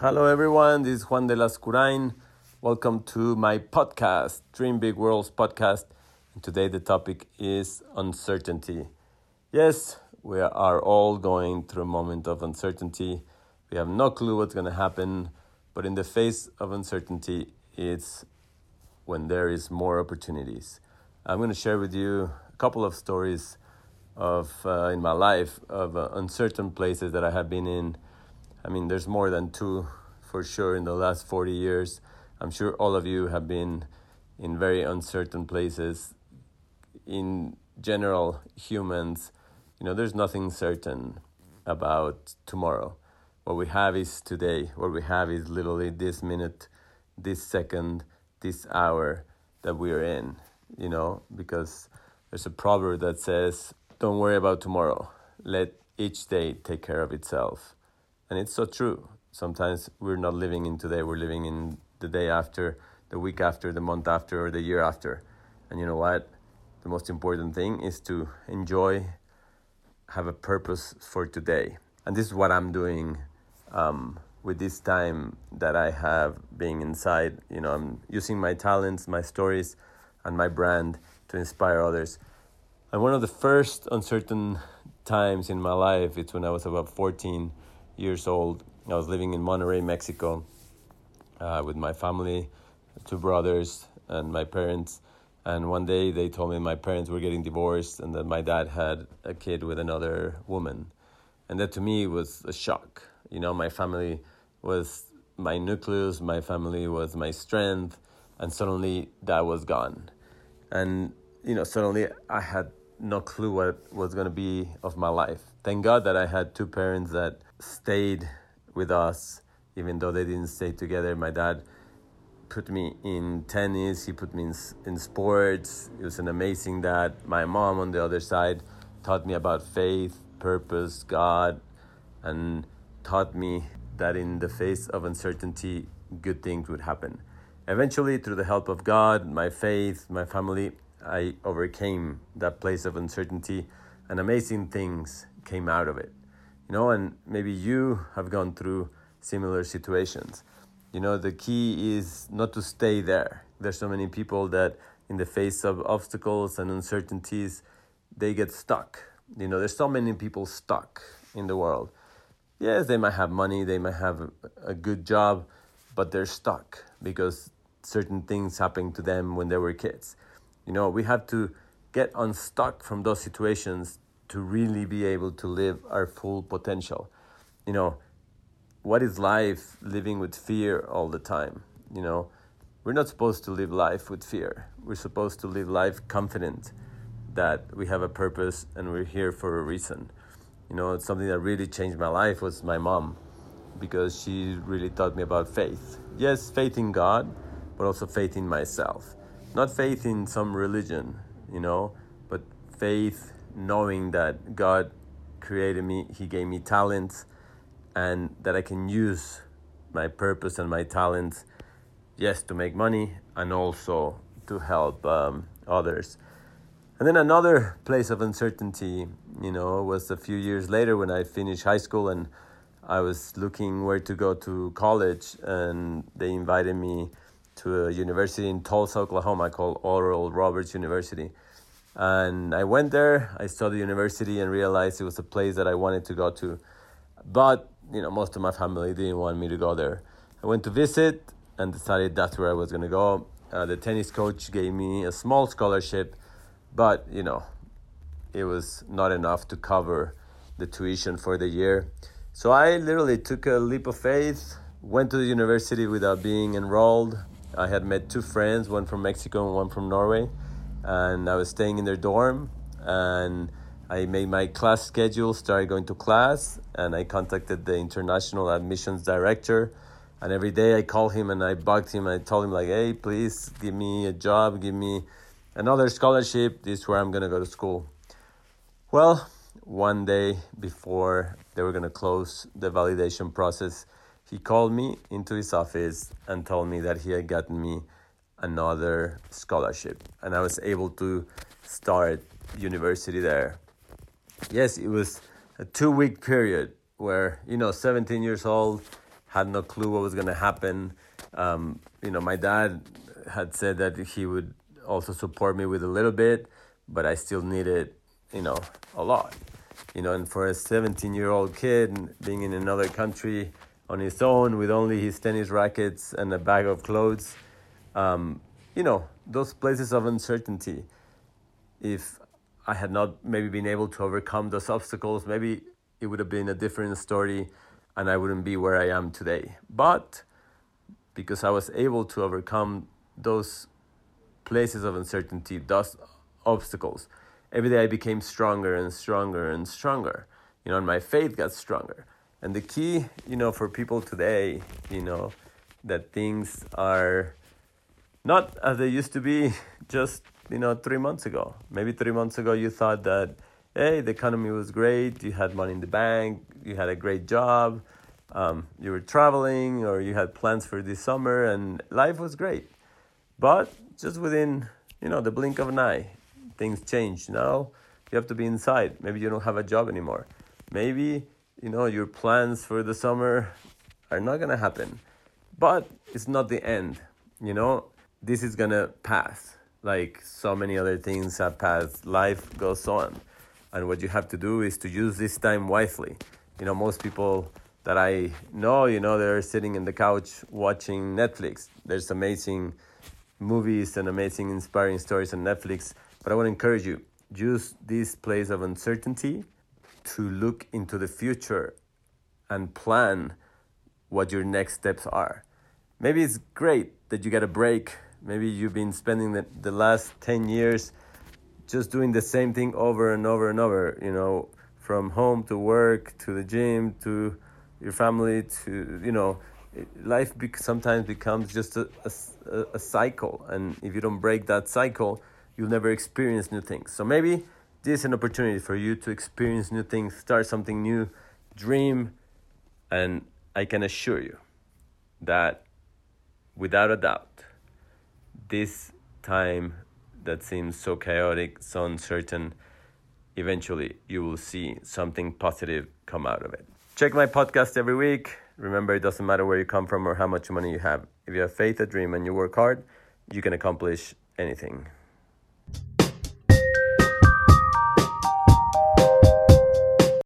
Hello, everyone. This is Juan de Lascurain. Welcome to my podcast, Dream Big Worlds podcast. And today, the topic is uncertainty. Yes, we are all going through a moment of uncertainty. We have no clue what's going to happen, but in the face of uncertainty, it's when there is more opportunities. I'm going to share with you a couple of stories of uh, in my life of uh, uncertain places that I have been in I mean, there's more than two for sure in the last 40 years. I'm sure all of you have been in very uncertain places. In general, humans, you know, there's nothing certain about tomorrow. What we have is today. What we have is literally this minute, this second, this hour that we are in, you know, because there's a proverb that says, Don't worry about tomorrow. Let each day take care of itself. And it's so true. Sometimes we're not living in today, we're living in the day after, the week after, the month after, or the year after. And you know what? The most important thing is to enjoy, have a purpose for today. And this is what I'm doing um, with this time that I have being inside. You know, I'm using my talents, my stories, and my brand to inspire others. And one of the first uncertain times in my life, it's when I was about 14 years old. I was living in Monterrey, Mexico, uh, with my family, two brothers, and my parents. And one day they told me my parents were getting divorced and that my dad had a kid with another woman. And that to me was a shock. You know, my family was my nucleus, my family was my strength, and suddenly that was gone. And, you know, suddenly I had no clue what was going to be of my life. Thank God that I had two parents that stayed with us, even though they didn't stay together. My dad put me in tennis, he put me in, in sports. He was an amazing dad. My mom, on the other side, taught me about faith, purpose, God, and taught me that in the face of uncertainty, good things would happen. Eventually, through the help of God, my faith, my family, I overcame that place of uncertainty, and amazing things came out of it you know, and maybe you have gone through similar situations. You know, the key is not to stay there. There's so many people that, in the face of obstacles and uncertainties, they get stuck. You know, there's so many people stuck in the world. Yes, they might have money, they might have a good job, but they're stuck because certain things happened to them when they were kids. You know, we have to get unstuck from those situations to really be able to live our full potential. You know, what is life living with fear all the time? You know, we're not supposed to live life with fear. We're supposed to live life confident that we have a purpose and we're here for a reason. You know, it's something that really changed my life was my mom because she really taught me about faith. Yes, faith in God, but also faith in myself. Not faith in some religion, you know, but faith knowing that God created me, He gave me talents, and that I can use my purpose and my talents, yes, to make money and also to help um, others. And then another place of uncertainty, you know, was a few years later when I finished high school and I was looking where to go to college, and they invited me to a university in Tulsa, Oklahoma called Oral Roberts University. And I went there, I saw the university and realized it was a place that I wanted to go to. But, you know, most of my family didn't want me to go there. I went to visit and decided that's where I was going to go. Uh, the tennis coach gave me a small scholarship, but, you know, it was not enough to cover the tuition for the year. So I literally took a leap of faith, went to the university without being enrolled. I had met two friends, one from Mexico and one from Norway and I was staying in their dorm and I made my class schedule, started going to class, and I contacted the international admissions director. And every day I called him and I bugged him. I told him like, "Hey, please give me a job, give me another scholarship. This is where I'm gonna go to school." Well, one day before they were gonna close the validation process, he called me into his office and told me that he had gotten me another scholarship and I was able to start university there. Yes, it was a two week period where, you know, 17 years old, had no clue what was going to happen. Um, you know, my dad had said that he would also support me with a little bit, but I still needed, you know, a lot. You know, and for a 17 year old kid being in another country on his own with only his tennis rackets and a bag of clothes, um, you know, those places of uncertainty. If I had not maybe been able to overcome those obstacles, maybe it would have been a different story and I wouldn't be where I am today. But because I was able to overcome those places of uncertainty, those obstacles, every day I became stronger and stronger and stronger. You know, and my faith got stronger. And the key, you know, for people today, you know, that things are not as they used to be just, you know, three months ago. Maybe three months ago you thought that, hey, the economy was great, you had money in the bank, you had a great job, um, you were traveling, or you had plans for this summer, and life was great. But just within, you know, the blink of an eye, things change. Now you have to be inside. Maybe you don't have a job anymore. Maybe you know, your plans for the summer are not gonna happen. But it's not the end, you know, this is gonna pass. Like so many other things have passed, life goes on. And what you have to do is to use this time wisely. You know, most people that I know, you know, they're sitting in the couch watching Netflix. There's amazing movies and amazing inspiring stories on Netflix. But I want to encourage you use this place of uncertainty to look into the future and plan what your next steps are. Maybe it's great that you get a break. Maybe you've been spending the, the last 10 years just doing the same thing over and over and over, you know, from home to work to the gym to your family to, you know, life be- sometimes becomes just a, a, a cycle. And if you don't break that cycle, you'll never experience new things. So maybe this is an opportunity for you to experience new things, start something new, dream, and I can assure you that without a doubt, this time that seems so chaotic, so uncertain, eventually you will see something positive come out of it. Check my podcast every week. Remember, it doesn't matter where you come from or how much money you have. If you have faith, a dream, and you work hard, you can accomplish anything.